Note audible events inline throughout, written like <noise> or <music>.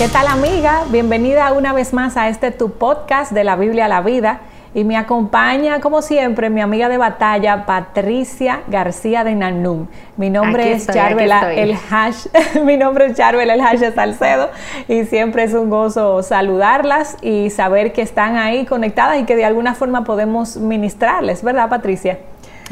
¿Qué tal amiga? Bienvenida una vez más a este tu podcast de la Biblia a la vida. Y me acompaña, como siempre, mi amiga de batalla, Patricia García de Nanum. Mi nombre es Charvela el Hash. <laughs> mi nombre es Charvela el Hash Salcedo. Y siempre es un gozo saludarlas y saber que están ahí conectadas y que de alguna forma podemos ministrarles, ¿verdad, Patricia?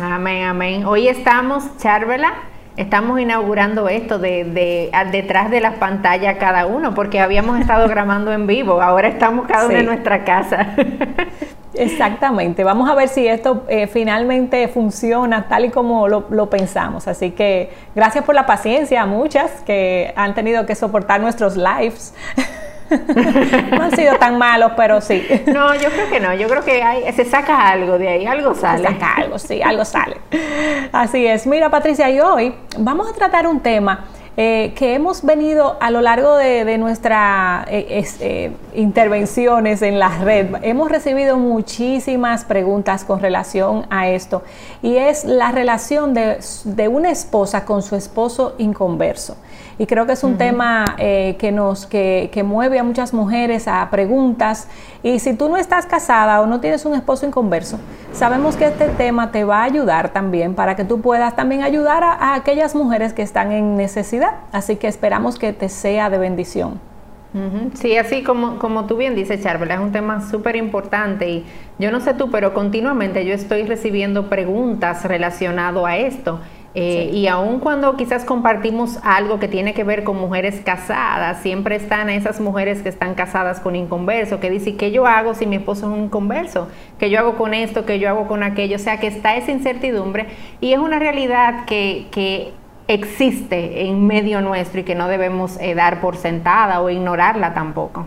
Amén, amén. Hoy estamos, Charvela estamos inaugurando esto de, detrás de las pantallas cada uno, porque habíamos estado <laughs> grabando en vivo, ahora estamos cada uno en nuestra casa. <laughs> Exactamente, vamos a ver si esto eh, finalmente funciona tal y como lo, lo, pensamos. Así que gracias por la paciencia a muchas que han tenido que soportar nuestros lives. <laughs> <laughs> no han sido tan malos, pero sí. <laughs> No, yo creo que no. Yo creo que hay, se saca algo de ahí, algo sale. Se saca algo, sí, algo sale. Así es. Mira, Patricia, y hoy vamos a tratar un tema eh, que hemos venido a lo largo de, nuestras eh, eh, intervenciones en la red, hemos recibido muchísimas preguntas con relación a esto y es la relación de, de una esposa con su esposo inconverso. Y creo que es un tema eh, que nos que, que, mueve a muchas mujeres a preguntas. Y si tú no estás casada o no tienes un esposo inconverso, sabemos que este tema te va a ayudar también para que tú puedas también ayudar a, aquellas mujeres que están en necesidad. Así que esperamos que te sea de bendición. Sí, así como, como tú bien dices, Charvel, es un tema súper importante y yo no sé tú, pero continuamente yo estoy recibiendo preguntas relacionadas a esto. Eh, y aun cuando quizás compartimos algo que tiene que ver con mujeres casadas, siempre están esas mujeres que están casadas con inconverso, que dicen, ¿qué yo hago si mi esposo es un inconverso? ¿Qué yo hago con esto? ¿Qué yo hago con aquello? O sea, que está esa incertidumbre y es una realidad que, que existe en medio nuestro y que no debemos eh, dar por sentada o ignorarla tampoco.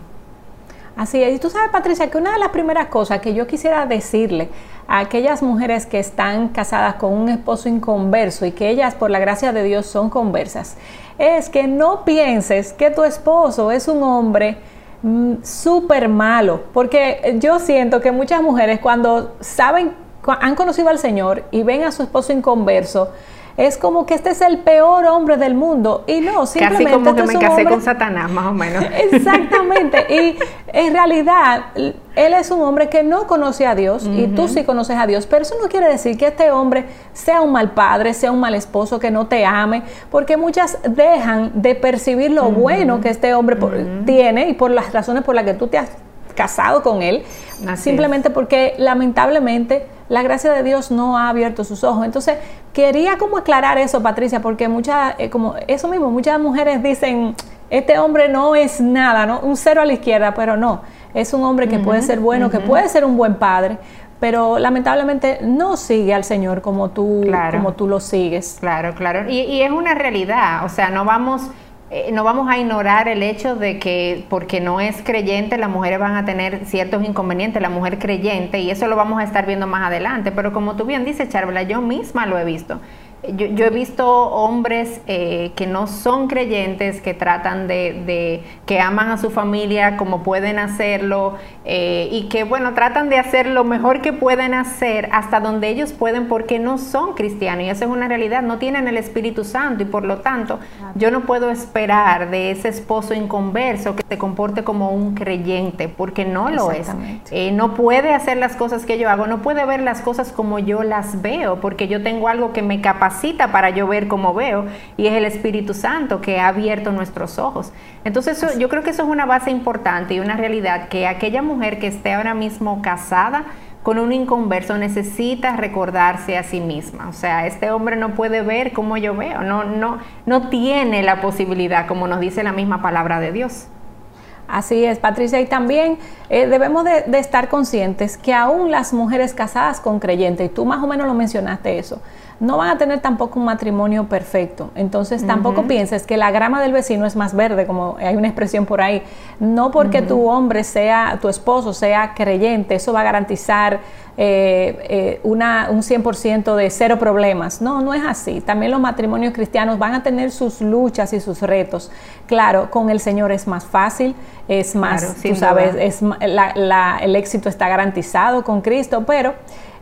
Así es. Y tú sabes, Patricia, que una de las primeras cosas que yo quisiera decirle a aquellas mujeres que están casadas con un esposo inconverso y que ellas, por la gracia de Dios, son conversas, es que no pienses que tu esposo es un hombre mm, súper malo. Porque yo siento que muchas mujeres cuando saben, han conocido al Señor y ven a su esposo inconverso, es como que este es el peor hombre del mundo. Y no, simplemente. Casi como que me casé con Satanás, más o menos. <laughs> Exactamente. y en realidad, él es un hombre que no conoce a Dios y tú sí conoces a Dios. Pero eso no quiere decir que este hombre sea un mal padre, sea un mal esposo, que no te ame, porque muchas dejan de percibir lo bueno que este hombre tiene y por las razones por las que tú te has casado con él, simplemente porque lamentablemente la gracia de Dios no ha abierto sus ojos. Entonces, quería como aclarar eso, Patricia, porque muchas, eh, como eso mismo, muchas mujeres dicen, este hombre no es nada, ¿no? Un cero a la izquierda, pero no, es un hombre que puede ser bueno, que puede ser un buen padre, pero lamentablemente no sigue al Señor como tú, como tú lo sigues. Claro, claro. Y, y, es una realidad, o sea, no vamos eh, no vamos a ignorar el hecho de que porque no es creyente las mujeres van a tener ciertos inconvenientes, la mujer creyente, y eso lo vamos a estar viendo más adelante, pero como tú bien dices, Charvela, yo misma lo he visto. Yo, he visto hombres eh, que no son creyentes, que tratan de, que aman a su familia como pueden hacerlo eh, y que, bueno, tratan de hacer lo mejor que pueden hacer hasta donde ellos pueden porque no son cristianos y eso es una realidad, no tienen el Espíritu Santo y por lo tanto yo no puedo esperar de ese esposo inconverso que se comporte como un creyente porque no lo es. Eh, no puede hacer las cosas que yo hago, no puede ver las cosas como yo las veo porque yo tengo algo que me capacita para yo ver como veo y es el Espíritu Santo que ha abierto nuestros ojos. Entonces yo creo que eso es una base importante y una realidad que aquella mujer que esté ahora mismo casada con un inconverso necesita recordarse a sí misma. O sea, este hombre no puede ver como yo veo, no, no, no tiene la posibilidad, como nos dice la misma palabra de Dios. Así es, Patricia, y también eh, debemos de, de, estar conscientes que aún las mujeres casadas con creyentes, y tú más o menos lo mencionaste eso, no van a tener tampoco un matrimonio perfecto. Entonces tampoco pienses que la grama del vecino es más verde, como hay una expresión por ahí. No porque tu hombre sea, tu esposo sea creyente, eso va a garantizar eh, eh, una, un 100% de cero problemas. No, no es así. También los matrimonios cristianos van a tener sus luchas y sus retos. Claro, con el Señor es más fácil, es más, tú sabes, es, el éxito está garantizado con Cristo, pero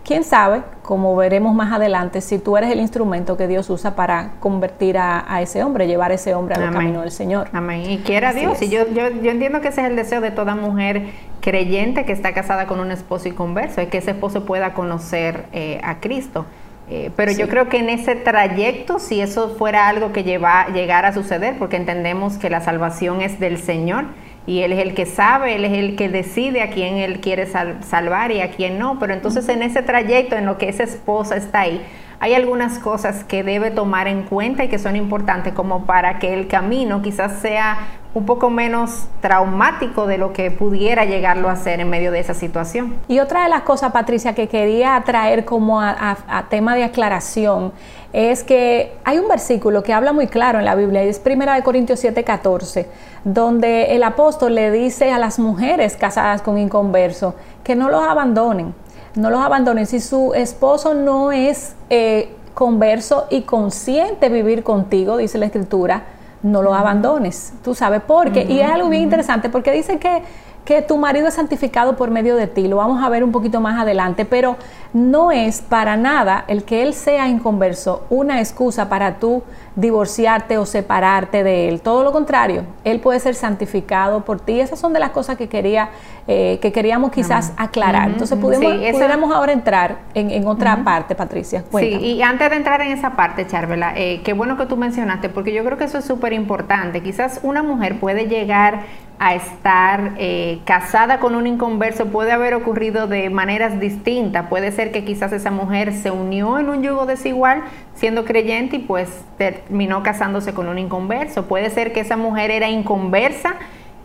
quién sabe, como veremos más adelante, si tú eres el instrumento que Dios usa para convertir a, ese hombre, llevar a ese hombre al camino del Señor. Amén. Y quiera Dios. Y yo, yo, yo entiendo que ese es el deseo de toda mujer creyente que está casada con un esposo y converso, es que ese esposo pueda conocer eh, a Cristo. Eh, pero yo creo que en ese trayecto, si eso fuera algo que lleva, llegara a suceder, porque entendemos que la salvación es del Señor y Él es el que sabe, Él es el que decide a quién Él quiere salvar y a quién no, pero entonces en ese trayecto en lo que esa esposa está ahí, hay algunas cosas que debe tomar en cuenta y que son importantes como para que el camino quizás sea un poco menos traumático de lo que pudiera llegarlo a ser en medio de esa situación. Y otra de las cosas, Patricia, que quería traer como a, tema de aclaración es que hay un versículo que habla muy claro en la Biblia, es 1 Corintios 7, 14, donde el apóstol le dice a las mujeres casadas con inconverso que no los abandonen, no los abandonen. Si su esposo no es eh, converso y consciente vivir contigo, dice la escritura, no lo abandones, tú sabes por qué. Y es algo bien interesante porque dice que que tu marido es santificado por medio de ti, lo vamos a ver un poquito más adelante, pero no es para nada el que él sea inconverso una excusa para tú divorciarte o separarte de él. Todo lo contrario, él puede ser santificado por ti. Esas son de las cosas que quería eh, que queríamos quizás aclarar. Entonces pudimos, pudiéramos ahora entrar en, otra parte, Patricia. Sí, y antes de entrar en esa parte, Charvela, eh, qué bueno que tú mencionaste, porque yo creo que eso es súper importante. Quizás una mujer puede llegar a estar eh, casada con un inconverso puede haber ocurrido de maneras distintas. Puede ser que quizás esa mujer se unió en un yugo desigual siendo creyente y pues terminó casándose con un inconverso. Puede ser que esa mujer era inconversa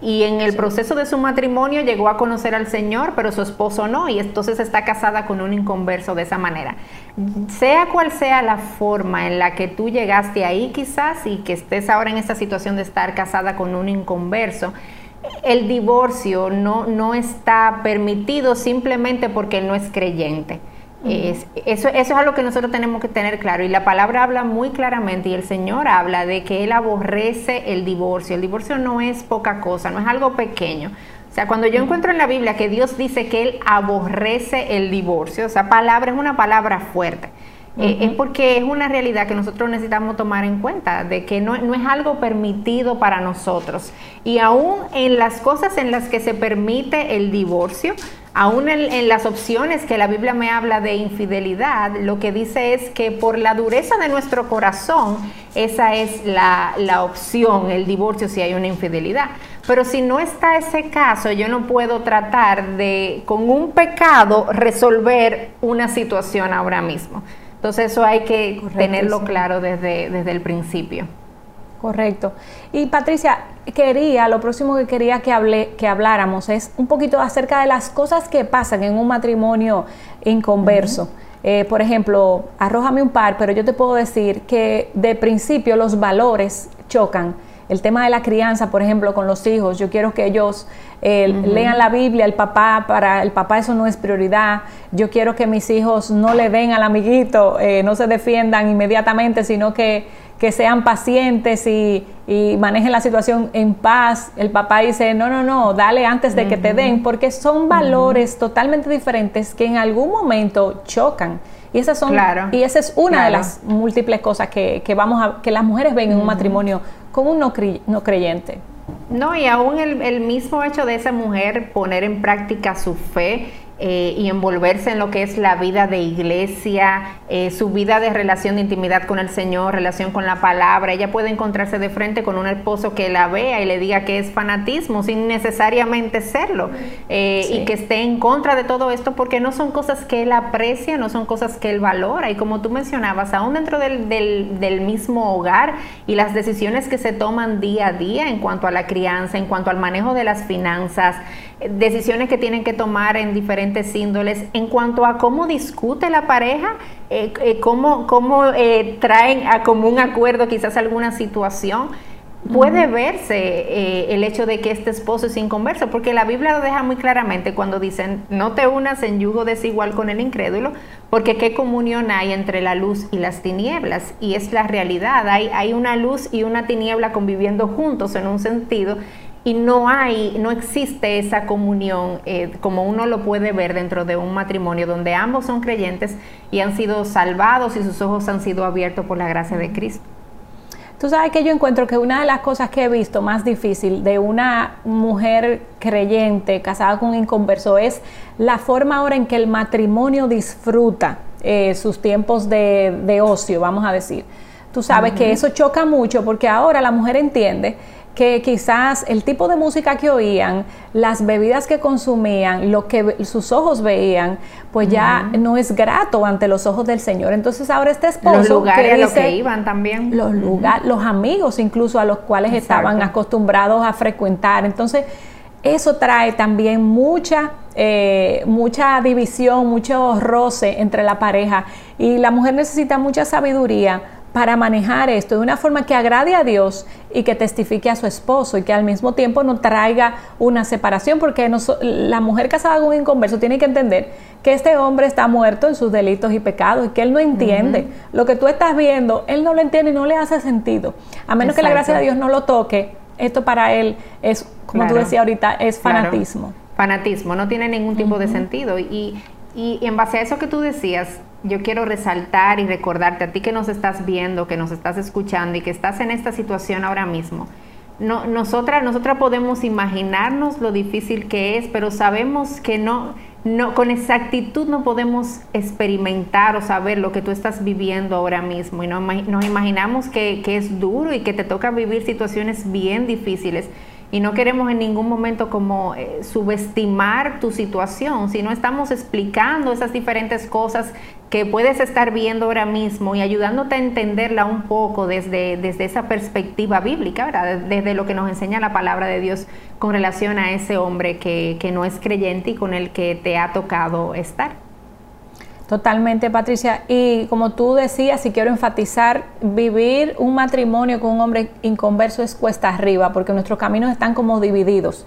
y en el proceso de su matrimonio llegó a conocer al Señor, pero su esposo no, y entonces está casada con un inconverso de esa manera. Sea cual sea la forma en la que tú llegaste ahí quizás y que estés ahora en esta situación de estar casada con un inconverso, el divorcio no, no está permitido simplemente porque él no es creyente. eso, eso es algo que nosotros tenemos que tener claro. Y la palabra habla muy claramente, y el Señor habla de que Él aborrece el divorcio. El divorcio no es poca cosa, no es algo pequeño. O sea, cuando yo encuentro en la Biblia que Dios dice que Él aborrece el divorcio, esa palabra es una palabra fuerte. Eh, es porque es una realidad que nosotros necesitamos tomar en cuenta, de que no, es algo permitido para nosotros. Y aún en las cosas en las que se permite el divorcio, aún en, las opciones que la Biblia me habla de infidelidad, lo que dice es que por la dureza de nuestro corazón, esa es la, la opción, el divorcio si hay una infidelidad. Pero si no está ese caso, yo no puedo tratar de, con un pecado, resolver una situación ahora mismo. Entonces eso hay que tenerlo claro desde, desde el principio. Correcto. Y Patricia, quería, lo próximo que quería que, hable, que habláramos es un poquito acerca de las cosas que pasan en un matrimonio inconverso. Eh, por ejemplo, arrójame un par, pero yo te puedo decir que de principio los valores chocan el tema de la crianza, por ejemplo, con los hijos, yo quiero que ellos eh, lean la Biblia, el papá, para el papá eso no es prioridad. Yo quiero que mis hijos no le den al amiguito, eh, no se defiendan inmediatamente, sino que, que sean pacientes y, manejen la situación en paz. El papá dice, no, no, no, dale antes de que te den, porque son valores totalmente diferentes que en algún momento chocan. Y esas son y esa es una de las múltiples cosas que, que, vamos a, que las mujeres ven en un matrimonio con un no, no creyente. No, y aún el, el, mismo hecho de esa mujer poner en práctica su fe eh, y envolverse en lo que es la vida de iglesia, eh, su vida de relación de intimidad con el Señor, relación con la palabra. Ella puede encontrarse de frente con un esposo que la vea y le diga que es fanatismo sin necesariamente serlo eh, y que esté en contra de todo esto porque no son cosas que él aprecia, no son cosas que él valora. Y como tú mencionabas, aún dentro del, del, del mismo hogar y las decisiones que se toman día a día en cuanto a la crianza, en cuanto al manejo de las finanzas, decisiones que tienen que tomar en diferentes índoles. En cuanto a cómo discute la pareja, eh, eh, cómo, cómo eh, traen a común acuerdo quizás alguna situación, puede verse el hecho de que este esposo es inconverso, porque la Biblia lo deja muy claramente cuando dicen, no te unas en yugo desigual con el incrédulo, porque qué comunión hay entre la luz y las tinieblas, y es la realidad, hay, hay una luz y una tiniebla conviviendo juntos en un sentido, y no hay, no existe esa comunión eh, como uno lo puede ver dentro de un matrimonio donde ambos son creyentes y han sido salvados y sus ojos han sido abiertos por la gracia de Cristo. Tú sabes que yo encuentro que una de las cosas que he visto más difícil de una mujer creyente casada con un inconverso es la forma ahora en que el matrimonio disfruta eh, sus tiempos de, ocio, vamos a decir. Tú sabes que eso choca mucho porque ahora la mujer entiende que quizás el tipo de música que oían, las bebidas que consumían, lo que sus ojos veían, pues ya no es grato ante los ojos del Señor. Entonces ahora este esposo los lugares a los que iban también, los lugares, los amigos incluso a los cuales estaban acostumbrados a frecuentar. Entonces eso trae también mucha eh, mucha división, mucho roce entre la pareja. Y la mujer necesita mucha sabiduría para manejar esto de una forma que agrade a Dios y que testifique a su esposo y que al mismo tiempo no traiga una separación, porque la mujer casada con un inconverso tiene que entender que este hombre está muerto en sus delitos y pecados y que él no entiende. Lo que tú estás viendo, él no lo entiende y no le hace sentido. A menos que la gracia de Dios no lo toque, esto para él es, como tú decías ahorita, es fanatismo. Fanatismo, no tiene ningún tipo de sentido. Y, y en base a eso que tú decías, yo quiero resaltar y recordarte a ti que nos estás viendo, que nos estás escuchando y que estás en esta situación ahora mismo. No, nosotras, nosotras podemos imaginarnos lo difícil que es, pero sabemos que no, no, con exactitud no podemos experimentar o saber lo que tú estás viviendo ahora mismo. Y no, nos imaginamos que, que es duro y que te toca vivir situaciones bien difíciles y no queremos en ningún momento como eh, subestimar tu situación, sino estamos explicando esas diferentes cosas que puedes estar viendo ahora mismo y ayudándote a entenderla un poco desde, desde esa perspectiva bíblica, ¿verdad? desde lo que nos enseña la palabra de Dios con relación a ese hombre que, que no es creyente y con el que te ha tocado estar. Totalmente, Patricia. Y como tú decías, y quiero enfatizar, vivir un matrimonio con un hombre inconverso es cuesta arriba, porque nuestros caminos están como divididos.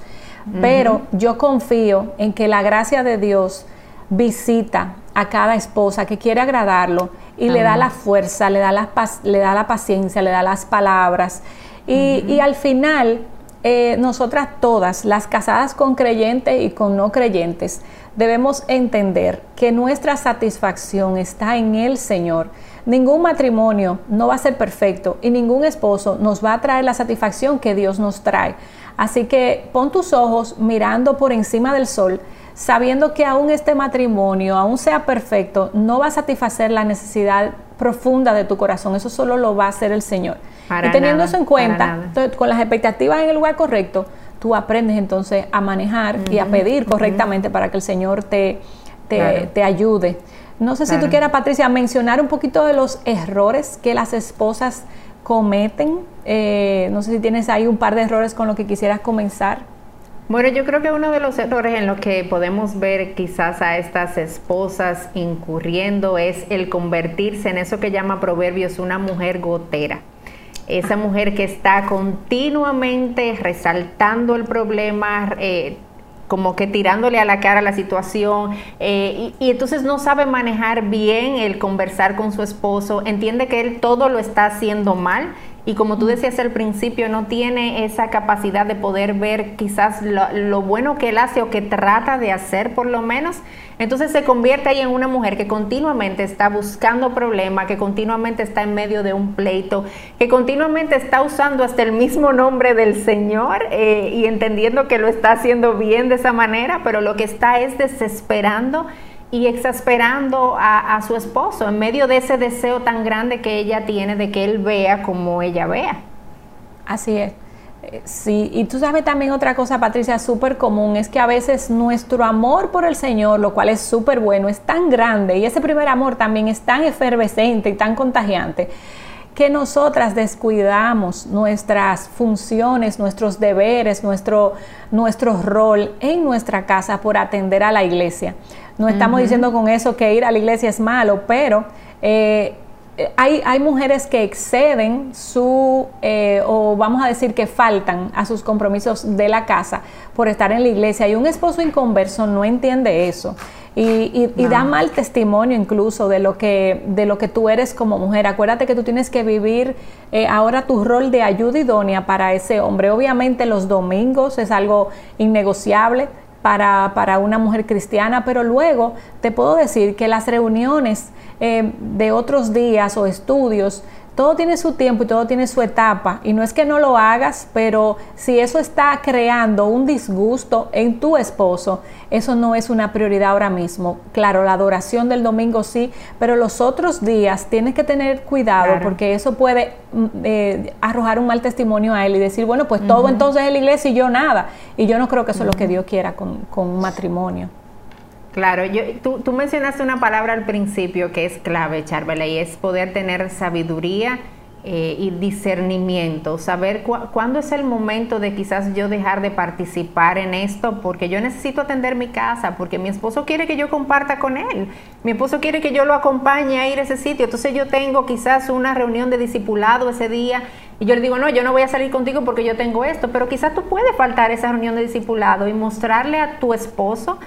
Pero yo confío en que la gracia de Dios visita a cada esposa que quiere agradarlo y le da la fuerza, le da la, le da la paciencia, le da las palabras. Y, al final, eh, nosotras todas, las casadas con creyentes y con no creyentes, debemos entender que nuestra satisfacción está en el Señor. Ningún matrimonio no va a ser perfecto y ningún esposo nos va a traer la satisfacción que Dios nos trae. Así que pon tus ojos mirando por encima del sol, sabiendo que aún este matrimonio, aún sea perfecto, no va a satisfacer la necesidad profunda de tu corazón. Eso solo lo va a hacer el Señor. y teniendo eso en cuenta, con las expectativas en el lugar correcto, tú aprendes entonces a manejar y a pedir correctamente para que el Señor te, te, ayude. No sé si tú quieras, Patricia, mencionar un poquito de los errores que las esposas cometen. Eh, no sé si tienes ahí un par de errores con los que quisieras comenzar. Bueno, yo creo que uno de los errores en los que podemos ver quizás a estas esposas incurriendo es el convertirse en eso que llama Proverbios una mujer gotera esa mujer que está continuamente resaltando el problema, eh, como que tirándole a la cara la situación eh, y, y, entonces no sabe manejar bien el conversar con su esposo, entiende que él todo lo está haciendo mal y como tú decías al principio, no tiene esa capacidad de poder ver quizás lo, bueno que él hace o que trata de hacer por lo menos, entonces se convierte ahí en una mujer que continuamente está buscando problemas, que continuamente está en medio de un pleito, que continuamente está usando hasta el mismo nombre del Señor eh, y entendiendo que lo está haciendo bien de esa manera, pero lo que está es desesperando y exasperando a, su esposo en medio de ese deseo tan grande que ella tiene de que él vea como ella vea. Así es. Eh, sí, y tú sabes también otra cosa, Patricia, súper común, es que a veces nuestro amor por el Señor, lo cual es súper bueno, es tan grande y ese primer amor también es tan efervescente y tan contagiante que nosotras descuidamos nuestras funciones, nuestros deberes, nuestro, nuestro rol en nuestra casa por atender a la iglesia. No estamos diciendo con eso que ir a la iglesia es malo, pero eh, eh, hay, hay, mujeres que exceden su, eh, o vamos a decir que faltan a sus compromisos de la casa por estar en la iglesia y un esposo inconverso no entiende eso. Y, da mal testimonio incluso de lo, que, de lo que tú eres como mujer. Acuérdate que tú tienes que vivir eh, ahora tu rol de ayuda idónea para ese hombre. Obviamente los domingos es algo innegociable para, para una mujer cristiana, pero luego te puedo decir que las reuniones eh, de otros días o estudios todo tiene su tiempo y todo tiene su etapa. Y no es que no lo hagas, pero si eso está creando un disgusto en tu esposo, eso no es una prioridad ahora mismo. Claro, la adoración del domingo sí, pero los otros días tienes que tener cuidado porque eso puede mm, eh, arrojar un mal testimonio a él y decir, bueno, pues todo entonces es la iglesia y yo nada. Y yo no creo que eso es lo que Dios quiera con, con un matrimonio. Claro, yo, tú, mencionaste una palabra al principio que es clave, Charvela, y es poder tener sabiduría eh, y discernimiento, saber cuándo es el momento de quizás yo dejar de participar en esto, porque yo necesito atender mi casa, porque mi esposo quiere que yo comparta con él, mi esposo quiere que yo lo acompañe a ir a ese sitio, entonces yo tengo quizás una reunión de discipulado ese día y yo le digo, no, yo no voy a salir contigo porque yo tengo esto, pero quizás tú puedes faltar esa reunión de discipulado y mostrarle a tu esposo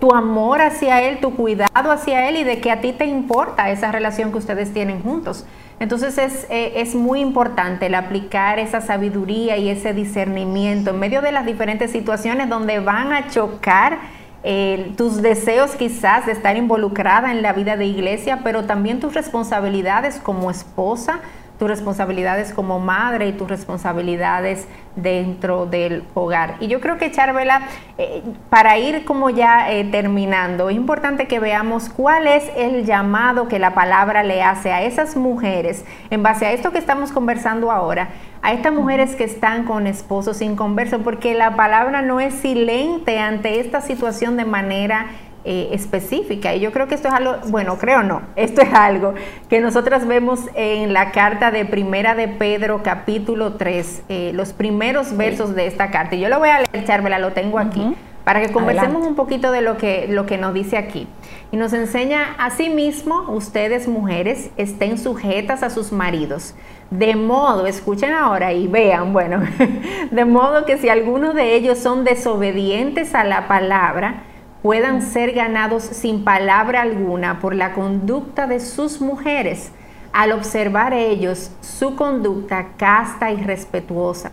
tu amor hacia Él, tu cuidado hacia Él y de que a ti te importa esa relación que ustedes tienen juntos. Entonces es, eh, es, muy importante el aplicar esa sabiduría y ese discernimiento en medio de las diferentes situaciones donde van a chocar eh, tus deseos quizás de estar involucrada en la vida de iglesia, pero también tus responsabilidades como esposa, tus responsabilidades como madre y tus responsabilidades dentro del hogar. Y yo creo que Charvela, eh, para ir como ya eh, terminando, es importante que veamos cuál es el llamado que la palabra le hace a esas mujeres en base a esto que estamos conversando ahora, a estas mujeres que están con esposos inconversos, porque la palabra no es silente ante esta situación de manera eh, específica. Y yo creo que esto es algo, bueno, creo no, <laughs> esto es algo que nosotras vemos en la carta de Primera de Pedro, capítulo 3, eh, los primeros versos de esta carta. Y yo lo voy a leer, Charmela, lo tengo aquí, para que conversemos un poquito de lo que, lo que nos dice aquí. Y nos enseña, asimismo, ustedes mujeres estén sujetas a sus maridos. De modo, escuchen ahora y vean, bueno, <laughs> de modo que si algunos de ellos son desobedientes a la palabra, puedan ser ganados sin palabra alguna por la conducta de sus mujeres, al observar ellos su conducta casta y respetuosa.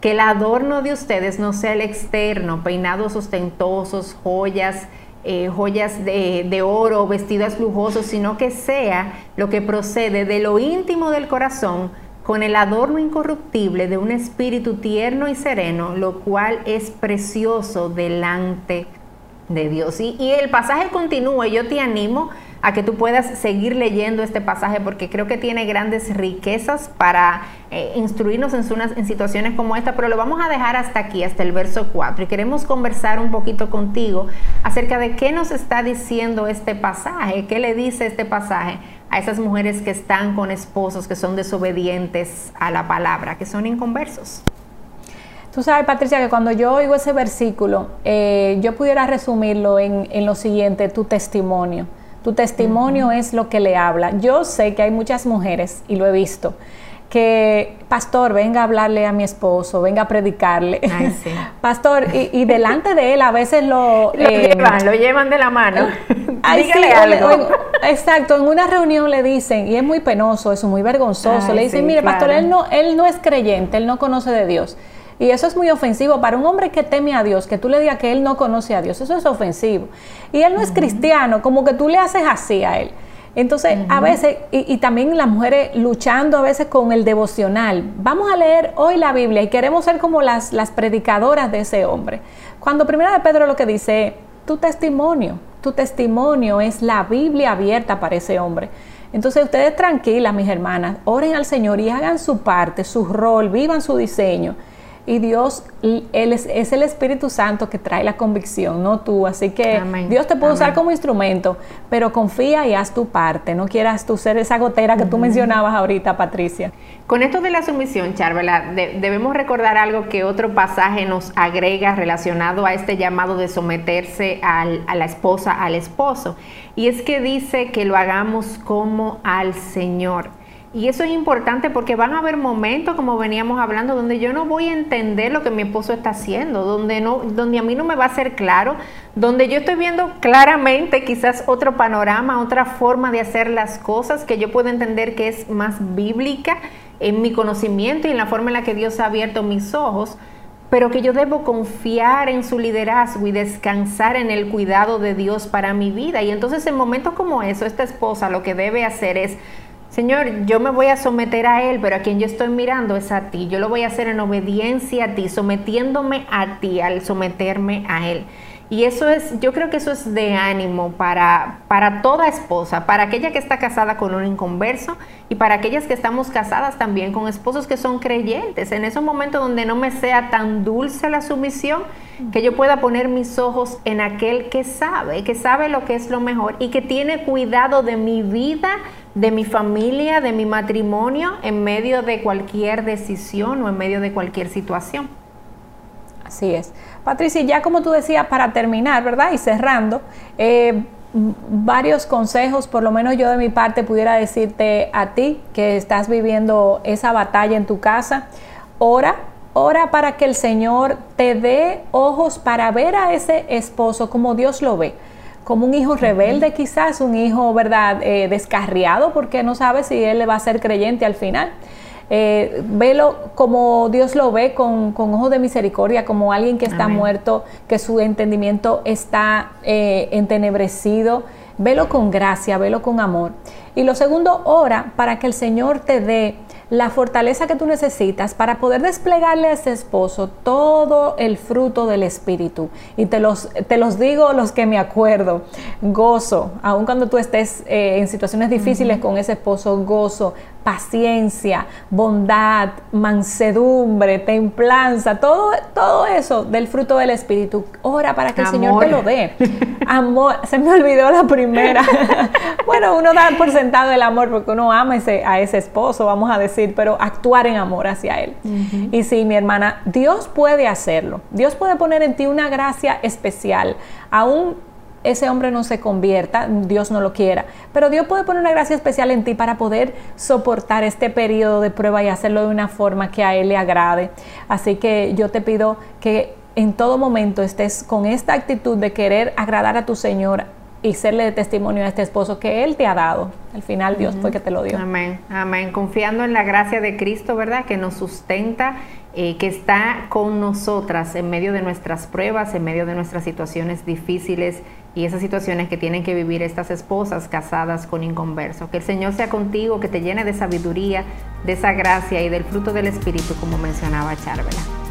Que el adorno de ustedes no sea el externo, peinados ostentosos, joyas, eh, joyas de, de oro, vestidos lujosos, sino que sea lo que procede de lo íntimo del corazón, con el adorno incorruptible de un espíritu tierno y sereno, lo cual es precioso delante de Dios. Y, el pasaje continúa, yo te animo a que tú puedas seguir leyendo este pasaje porque creo que tiene grandes riquezas para eh, instruirnos en, en, situaciones como esta, pero lo vamos a dejar hasta aquí, hasta el verso 4. Y queremos conversar un poquito contigo acerca de qué nos está diciendo este pasaje, qué le dice este pasaje a esas mujeres que están con esposos que son desobedientes a la palabra, que son inconversos. Tú sabes, Patricia, que cuando yo oigo ese versículo, eh, yo pudiera resumirlo en, lo siguiente, tu testimonio. Tu testimonio es lo que le habla. Yo sé que hay muchas mujeres, y lo he visto, que, pastor, venga a hablarle a mi esposo, venga a predicarle. <laughs> pastor, y, delante de él a veces lo... <laughs> Lo, eh, llevan, lo llevan de la mano. <laughs> Dígale algo. exacto, en una reunión le dicen, y es muy penoso, eso muy vergonzoso, le dicen, mire, pastor, él no, él no es creyente, él no conoce de Dios. Y eso es muy ofensivo para un hombre que teme a Dios, que tú le digas que él no conoce a Dios, eso es ofensivo. Y él no es cristiano, como que tú le haces así a él. Entonces, a veces, y, también las mujeres luchando a veces con el devocional. Vamos a leer hoy la Biblia y queremos ser como las, las predicadoras de ese hombre. Cuando primero de Pedro lo que dice, tu testimonio, tu testimonio es la Biblia abierta para ese hombre. Entonces, ustedes tranquilas, mis hermanas, oren al Señor y hagan su parte, su rol, vivan su diseño y Dios él es, el Espíritu Santo que trae la convicción, no tú. Así que Dios te puede usar como instrumento, pero confía y haz tu parte. No quieras tú ser esa gotera que tú mencionabas ahorita, Patricia. Con esto de la sumisión, Charvela, debemos recordar algo que otro pasaje nos agrega relacionado a este llamado de someterse a la esposa, al esposo. Y es que dice que lo hagamos como al Señor. Y eso es importante porque van a haber momentos, como veníamos hablando, donde yo no voy a entender lo que mi esposo está haciendo, donde, no, donde a mí no me va a ser claro, donde yo estoy viendo claramente quizás otro panorama, otra forma de hacer las cosas que yo puedo entender que es más bíblica en mi conocimiento y en la forma en la que Dios ha abierto mis ojos, pero que yo debo confiar en su liderazgo y descansar en el cuidado de Dios para mi vida. Y entonces en momentos como eso, esta esposa lo que debe hacer es Señor, yo me voy a someter a Él, pero a quien yo estoy mirando es a ti. Yo lo voy a hacer en obediencia a ti, sometiéndome a ti al someterme a Él. Y eso es, yo creo que eso es de ánimo para, para toda esposa, para aquella que está casada con un inconverso y para aquellas que estamos casadas también con esposos que son creyentes. En esos momentos donde no me sea tan dulce la sumisión, que yo pueda poner mis ojos en aquel que sabe, que sabe lo que es lo mejor y que tiene cuidado de mi vida, de mi familia, de mi matrimonio en medio de cualquier decisión o en medio de cualquier situación. Así es. Patricia, ya como tú decías, para terminar, ¿verdad? Y cerrando, eh, varios consejos, por lo menos yo de mi parte pudiera decirte a ti que estás viviendo esa batalla en tu casa, ora, ora para que el Señor te dé ojos para ver a ese esposo como Dios lo ve como un hijo rebelde quizás, un hijo, ¿verdad?, eh, descarriado porque no sabe si él le va a ser creyente al final. Eh, velo como Dios lo ve, con, con ojos de misericordia, como alguien que está muerto, que su entendimiento está eh, entenebrecido. Velo con gracia, velo con amor. Y lo segundo, ora para que el Señor te dé la fortaleza que tú necesitas para poder desplegarle a ese esposo todo el fruto del Espíritu. Y te los, te los digo los que me acuerdo, gozo, aun cuando tú estés eh, en situaciones difíciles con ese esposo, gozo, paciencia, bondad, mansedumbre, templanza, todo, todo eso del fruto del Espíritu. Ora para que el Señor te lo dé. Amor, se me olvidó la primera. <laughs> bueno, uno da por sentado el amor porque uno ama ese, a ese esposo, vamos a decir, pero actuar en amor hacia él. Y sí, mi hermana, Dios puede hacerlo. Dios puede poner en ti una gracia especial, aún ese hombre no se convierta, Dios no lo quiera. Pero Dios puede poner una gracia especial en ti para poder soportar este periodo de prueba y hacerlo de una forma que a Él le agrade. Así que yo te pido que en todo momento estés con esta actitud de querer agradar a tu Señor y serle de testimonio a este esposo que Él te ha dado. Al final Dios fue que te lo dio. Amén, amén. Confiando en la gracia de Cristo, ¿verdad? Que nos sustenta, eh, que está con nosotras en medio de nuestras pruebas, en medio de nuestras situaciones difíciles y esas situaciones que tienen que vivir estas esposas casadas con inconverso. Que el Señor sea contigo, que te llene de sabiduría, de esa gracia y del fruto del Espíritu, como mencionaba Charvela.